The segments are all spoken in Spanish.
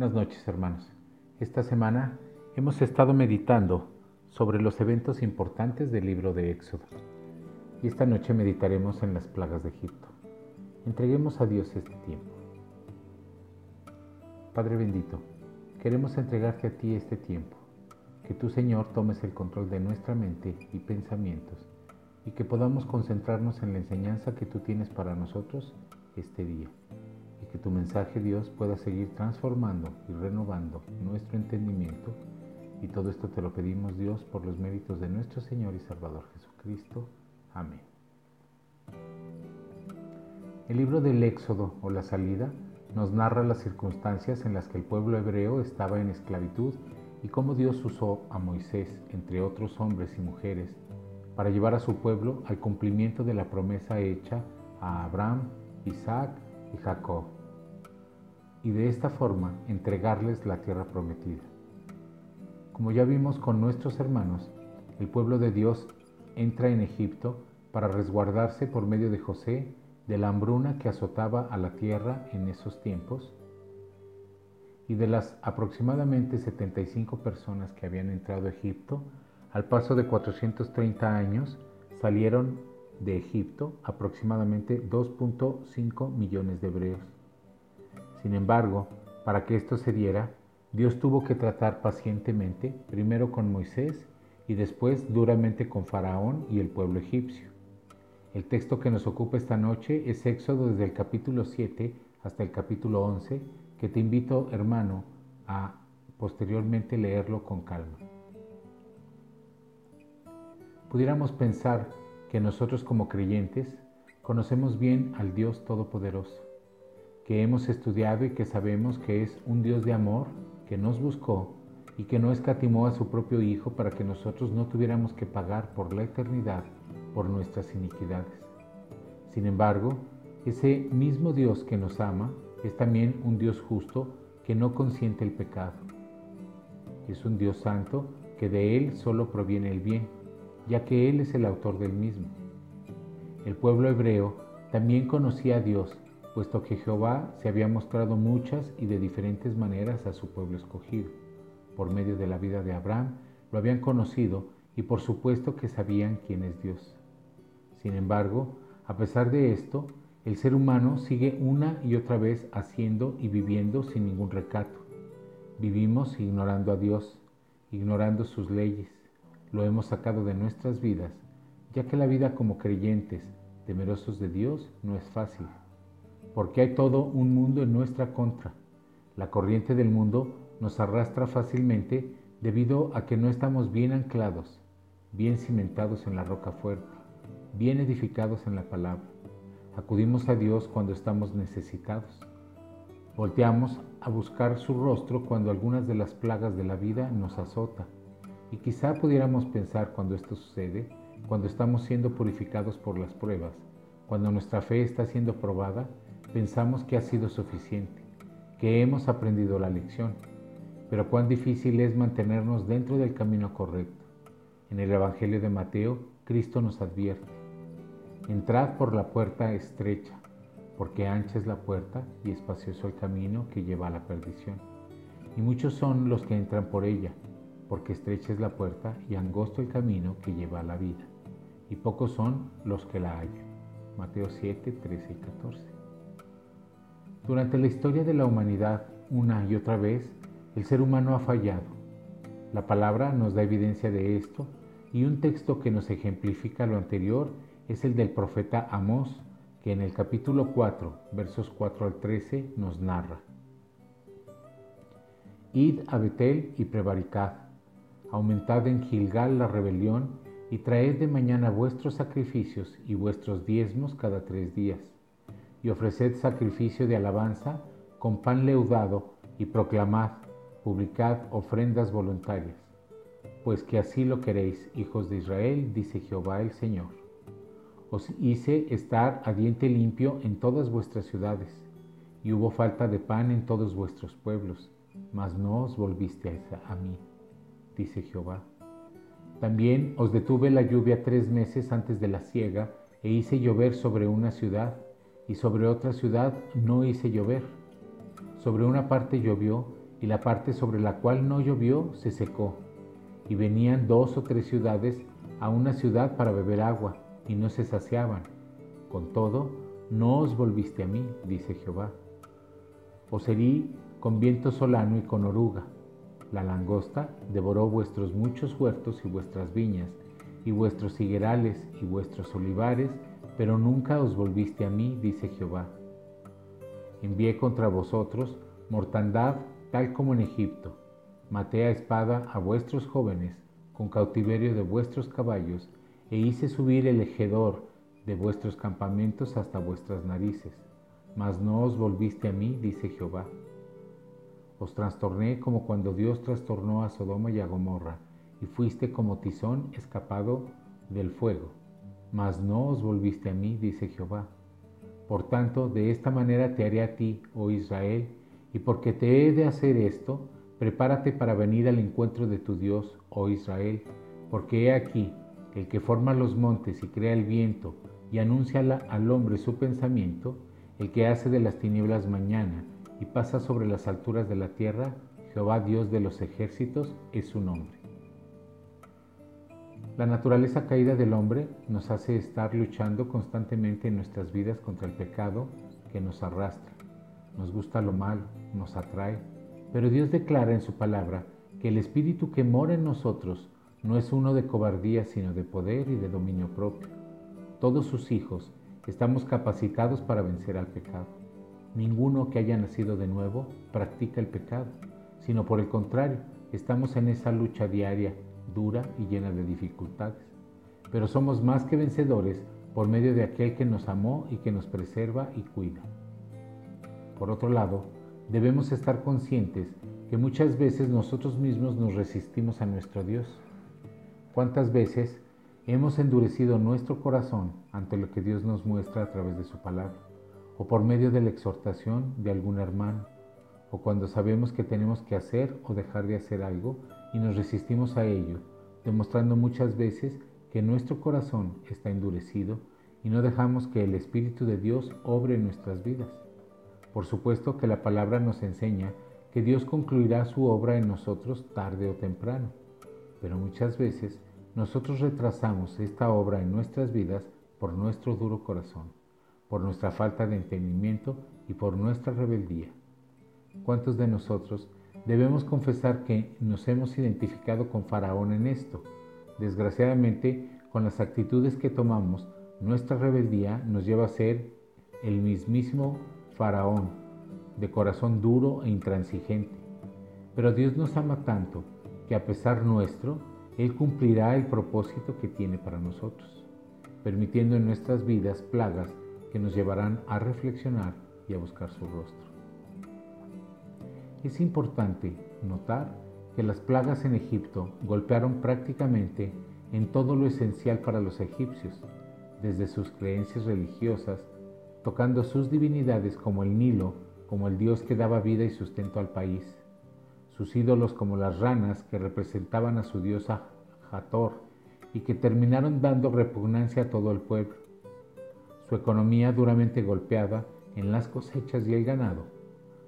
Buenas noches hermanos. Esta semana hemos estado meditando sobre los eventos importantes del libro de Éxodo. Y esta noche meditaremos en las plagas de Egipto. Entreguemos a Dios este tiempo. Padre bendito, queremos entregarte a ti este tiempo. Que tú Señor tomes el control de nuestra mente y pensamientos y que podamos concentrarnos en la enseñanza que tú tienes para nosotros este día que tu mensaje Dios pueda seguir transformando y renovando nuestro entendimiento. Y todo esto te lo pedimos Dios por los méritos de nuestro Señor y Salvador Jesucristo. Amén. El libro del Éxodo o la salida nos narra las circunstancias en las que el pueblo hebreo estaba en esclavitud y cómo Dios usó a Moisés, entre otros hombres y mujeres, para llevar a su pueblo al cumplimiento de la promesa hecha a Abraham, Isaac y Jacob y de esta forma entregarles la tierra prometida. Como ya vimos con nuestros hermanos, el pueblo de Dios entra en Egipto para resguardarse por medio de José de la hambruna que azotaba a la tierra en esos tiempos y de las aproximadamente 75 personas que habían entrado a Egipto, al paso de 430 años salieron de Egipto aproximadamente 2.5 millones de hebreos. Sin embargo, para que esto se diera, Dios tuvo que tratar pacientemente, primero con Moisés y después duramente con Faraón y el pueblo egipcio. El texto que nos ocupa esta noche es Éxodo desde el capítulo 7 hasta el capítulo 11, que te invito, hermano, a posteriormente leerlo con calma. Pudiéramos pensar que nosotros como creyentes conocemos bien al Dios Todopoderoso que hemos estudiado y que sabemos que es un Dios de amor que nos buscó y que no escatimó a su propio Hijo para que nosotros no tuviéramos que pagar por la eternidad por nuestras iniquidades. Sin embargo, ese mismo Dios que nos ama es también un Dios justo que no consiente el pecado. Es un Dios santo que de Él solo proviene el bien, ya que Él es el autor del mismo. El pueblo hebreo también conocía a Dios puesto que Jehová se había mostrado muchas y de diferentes maneras a su pueblo escogido. Por medio de la vida de Abraham lo habían conocido y por supuesto que sabían quién es Dios. Sin embargo, a pesar de esto, el ser humano sigue una y otra vez haciendo y viviendo sin ningún recato. Vivimos ignorando a Dios, ignorando sus leyes. Lo hemos sacado de nuestras vidas, ya que la vida como creyentes, temerosos de Dios, no es fácil porque hay todo un mundo en nuestra contra. La corriente del mundo nos arrastra fácilmente debido a que no estamos bien anclados, bien cimentados en la roca fuerte, bien edificados en la palabra. Acudimos a Dios cuando estamos necesitados. Volteamos a buscar su rostro cuando algunas de las plagas de la vida nos azota. Y quizá pudiéramos pensar cuando esto sucede, cuando estamos siendo purificados por las pruebas, cuando nuestra fe está siendo probada, pensamos que ha sido suficiente, que hemos aprendido la lección, pero cuán difícil es mantenernos dentro del camino correcto. En el Evangelio de Mateo, Cristo nos advierte, entrad por la puerta estrecha, porque ancha es la puerta y espacioso el camino que lleva a la perdición. Y muchos son los que entran por ella, porque estrecha es la puerta y angosto el camino que lleva a la vida. Y pocos son los que la hallan. Mateo 7, 13 y 14. Durante la historia de la humanidad, una y otra vez, el ser humano ha fallado. La palabra nos da evidencia de esto y un texto que nos ejemplifica lo anterior es el del profeta Amós, que en el capítulo 4, versos 4 al 13, nos narra. Id a Betel y prevaricad, aumentad en Gilgal la rebelión y traed de mañana vuestros sacrificios y vuestros diezmos cada tres días y ofreced sacrificio de alabanza con pan leudado y proclamad, publicad ofrendas voluntarias, pues que así lo queréis, hijos de Israel, dice Jehová el Señor. Os hice estar a diente limpio en todas vuestras ciudades, y hubo falta de pan en todos vuestros pueblos, mas no os volvisteis a mí, dice Jehová. También os detuve la lluvia tres meses antes de la siega, e hice llover sobre una ciudad, y sobre otra ciudad no hice llover. Sobre una parte llovió y la parte sobre la cual no llovió se secó. Y venían dos o tres ciudades a una ciudad para beber agua, y no se saciaban. Con todo, no os volviste a mí, dice Jehová. Os herí con viento solano y con oruga. La langosta devoró vuestros muchos huertos y vuestras viñas, y vuestros higuerales y vuestros olivares, pero nunca os volviste a mí, dice Jehová. Envié contra vosotros mortandad tal como en Egipto. Maté a espada a vuestros jóvenes, con cautiverio de vuestros caballos, e hice subir el ejedor de vuestros campamentos hasta vuestras narices. Mas no os volviste a mí, dice Jehová. Os trastorné como cuando Dios trastornó a Sodoma y a Gomorra, y fuiste como tizón escapado del fuego. Mas no os volviste a mí, dice Jehová. Por tanto, de esta manera te haré a ti, oh Israel, y porque te he de hacer esto, prepárate para venir al encuentro de tu Dios, oh Israel, porque he aquí, el que forma los montes y crea el viento y anuncia al hombre su pensamiento, el que hace de las tinieblas mañana y pasa sobre las alturas de la tierra, Jehová Dios de los ejércitos es su nombre. La naturaleza caída del hombre nos hace estar luchando constantemente en nuestras vidas contra el pecado que nos arrastra. Nos gusta lo malo, nos atrae, pero Dios declara en su palabra que el espíritu que mora en nosotros no es uno de cobardía, sino de poder y de dominio propio. Todos sus hijos estamos capacitados para vencer al pecado. Ninguno que haya nacido de nuevo practica el pecado, sino por el contrario, estamos en esa lucha diaria, dura y llena de dificultades. Pero somos más que vencedores por medio de aquel que nos amó y que nos preserva y cuida. Por otro lado, debemos estar conscientes que muchas veces nosotros mismos nos resistimos a nuestro Dios. ¿Cuántas veces hemos endurecido nuestro corazón ante lo que Dios nos muestra a través de su palabra? O por medio de la exhortación de algún hermano, o cuando sabemos que tenemos que hacer o dejar de hacer algo y nos resistimos a ello, demostrando muchas veces que nuestro corazón está endurecido y no dejamos que el Espíritu de Dios obre en nuestras vidas. Por supuesto que la palabra nos enseña que Dios concluirá su obra en nosotros tarde o temprano, pero muchas veces nosotros retrasamos esta obra en nuestras vidas por nuestro duro corazón, por nuestra falta de entendimiento y por nuestra rebeldía. ¿Cuántos de nosotros debemos confesar que nos hemos identificado con Faraón en esto? Desgraciadamente, con las actitudes que tomamos, nuestra rebeldía nos lleva a ser el mismísimo Faraón, de corazón duro e intransigente. Pero Dios nos ama tanto que a pesar nuestro, Él cumplirá el propósito que tiene para nosotros, permitiendo en nuestras vidas plagas que nos llevarán a reflexionar y a buscar su rostro. Es importante notar que las plagas en Egipto golpearon prácticamente en todo lo esencial para los egipcios, desde sus creencias religiosas tocando sus divinidades como el Nilo, como el dios que daba vida y sustento al país, sus ídolos como las ranas que representaban a su diosa Hathor y que terminaron dando repugnancia a todo el pueblo, su economía duramente golpeada en las cosechas y el ganado,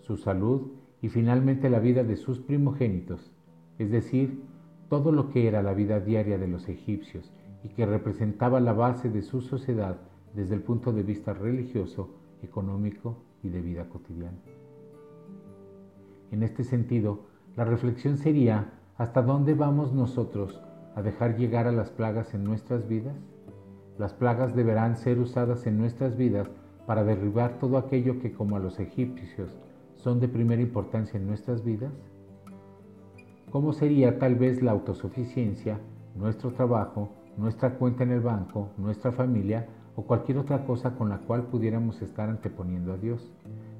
su salud y finalmente la vida de sus primogénitos, es decir, todo lo que era la vida diaria de los egipcios y que representaba la base de su sociedad desde el punto de vista religioso, económico y de vida cotidiana. En este sentido, la reflexión sería, ¿hasta dónde vamos nosotros a dejar llegar a las plagas en nuestras vidas? Las plagas deberán ser usadas en nuestras vidas para derribar todo aquello que, como a los egipcios, son de primera importancia en nuestras vidas? ¿Cómo sería tal vez la autosuficiencia, nuestro trabajo, nuestra cuenta en el banco, nuestra familia o cualquier otra cosa con la cual pudiéramos estar anteponiendo a Dios,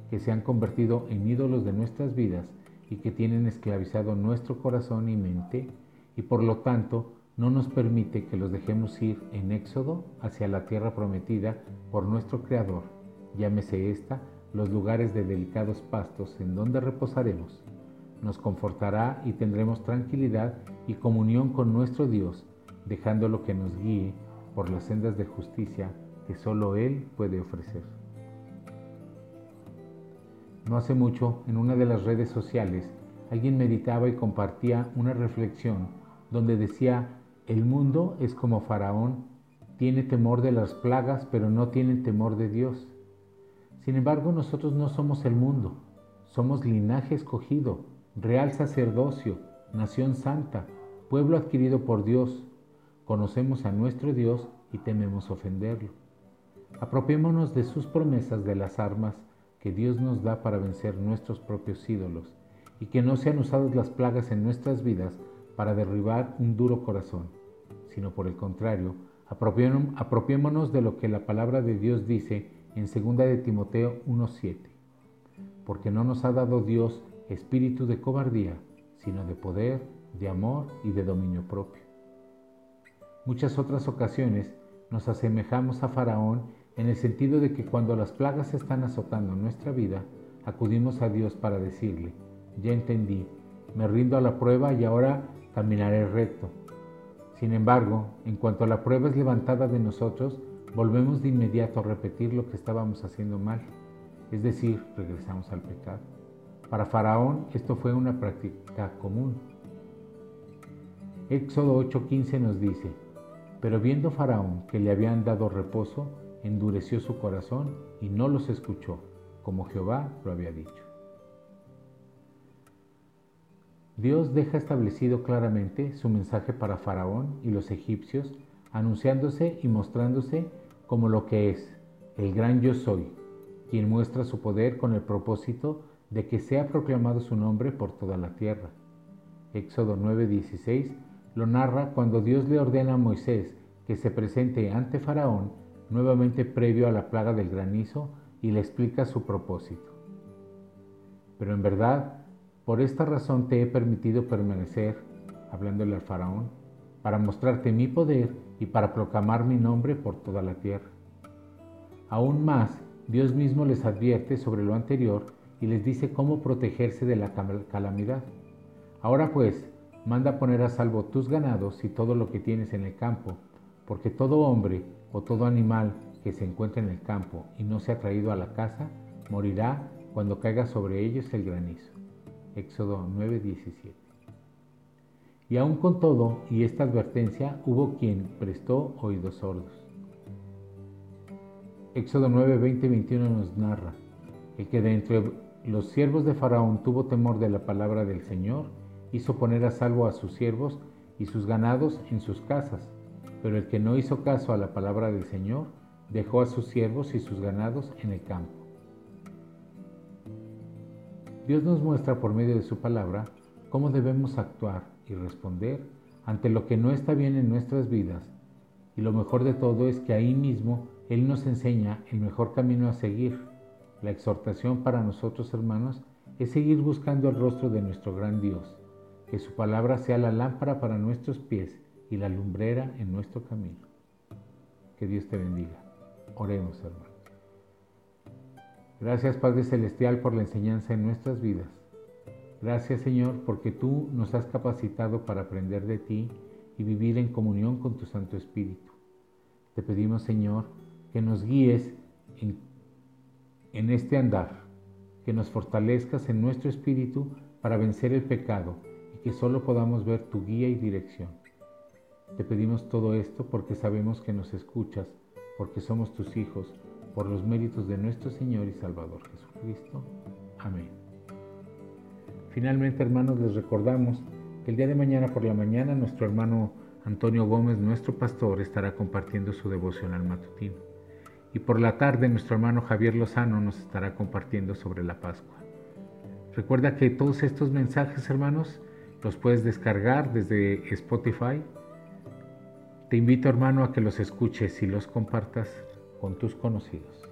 que se han convertido en ídolos de nuestras vidas y que tienen esclavizado nuestro corazón y mente y por lo tanto no nos permite que los dejemos ir en éxodo hacia la tierra prometida por nuestro Creador, llámese esta los lugares de delicados pastos en donde reposaremos. Nos confortará y tendremos tranquilidad y comunión con nuestro Dios, dejándolo que nos guíe por las sendas de justicia que solo Él puede ofrecer. No hace mucho, en una de las redes sociales, alguien meditaba y compartía una reflexión donde decía, el mundo es como Faraón, tiene temor de las plagas, pero no tiene temor de Dios. Sin embargo, nosotros no somos el mundo, somos linaje escogido, real sacerdocio, nación santa, pueblo adquirido por Dios. Conocemos a nuestro Dios y tememos ofenderlo. Apropiémonos de sus promesas de las armas que Dios nos da para vencer nuestros propios ídolos y que no sean usadas las plagas en nuestras vidas para derribar un duro corazón, sino por el contrario, apropiémonos de lo que la palabra de Dios dice en 2 de Timoteo 1.7, porque no nos ha dado Dios espíritu de cobardía, sino de poder, de amor y de dominio propio. Muchas otras ocasiones nos asemejamos a Faraón en el sentido de que cuando las plagas están azotando nuestra vida, acudimos a Dios para decirle, ya entendí, me rindo a la prueba y ahora caminaré recto. Sin embargo, en cuanto la prueba es levantada de nosotros, volvemos de inmediato a repetir lo que estábamos haciendo mal, es decir, regresamos al pecado. Para Faraón esto fue una práctica común. Éxodo 8:15 nos dice, pero viendo Faraón que le habían dado reposo, endureció su corazón y no los escuchó, como Jehová lo había dicho. Dios deja establecido claramente su mensaje para Faraón y los egipcios, anunciándose y mostrándose como lo que es, el gran yo soy, quien muestra su poder con el propósito de que sea proclamado su nombre por toda la tierra. Éxodo 9:16 lo narra cuando Dios le ordena a Moisés que se presente ante Faraón nuevamente previo a la plaga del granizo y le explica su propósito. Pero en verdad, por esta razón te he permitido permanecer, hablándole al faraón, para mostrarte mi poder y para proclamar mi nombre por toda la tierra. Aún más, Dios mismo les advierte sobre lo anterior y les dice cómo protegerse de la calamidad. Ahora pues, manda poner a salvo tus ganados y todo lo que tienes en el campo, porque todo hombre o todo animal que se encuentre en el campo y no se ha traído a la casa, morirá cuando caiga sobre ellos el granizo. Éxodo 9:17. Y aun con todo y esta advertencia hubo quien prestó oídos sordos. Éxodo 9, 21 nos narra, el que de entre los siervos de Faraón tuvo temor de la palabra del Señor, hizo poner a salvo a sus siervos y sus ganados en sus casas, pero el que no hizo caso a la palabra del Señor, dejó a sus siervos y sus ganados en el campo. Dios nos muestra por medio de su palabra cómo debemos actuar y responder ante lo que no está bien en nuestras vidas. Y lo mejor de todo es que ahí mismo Él nos enseña el mejor camino a seguir. La exhortación para nosotros, hermanos, es seguir buscando el rostro de nuestro gran Dios, que su palabra sea la lámpara para nuestros pies y la lumbrera en nuestro camino. Que Dios te bendiga. Oremos, hermanos. Gracias Padre Celestial por la enseñanza en nuestras vidas. Gracias Señor porque tú nos has capacitado para aprender de ti y vivir en comunión con tu Santo Espíritu. Te pedimos Señor que nos guíes en, este andar, que nos fortalezcas en nuestro espíritu para vencer el pecado y que solo podamos ver tu guía y dirección. Te pedimos todo esto porque sabemos que nos escuchas, porque somos tus hijos por los méritos de nuestro Señor y Salvador Jesucristo. Amén. Finalmente, hermanos, les recordamos que el día de mañana por la mañana nuestro hermano Antonio Gómez, nuestro pastor, estará compartiendo su devocional matutino. Y por la tarde nuestro hermano Javier Lozano nos estará compartiendo sobre la Pascua. Recuerda que todos estos mensajes, hermanos, los puedes descargar desde Spotify. Te invito, hermano, a que los escuches y los compartas con tus conocidos.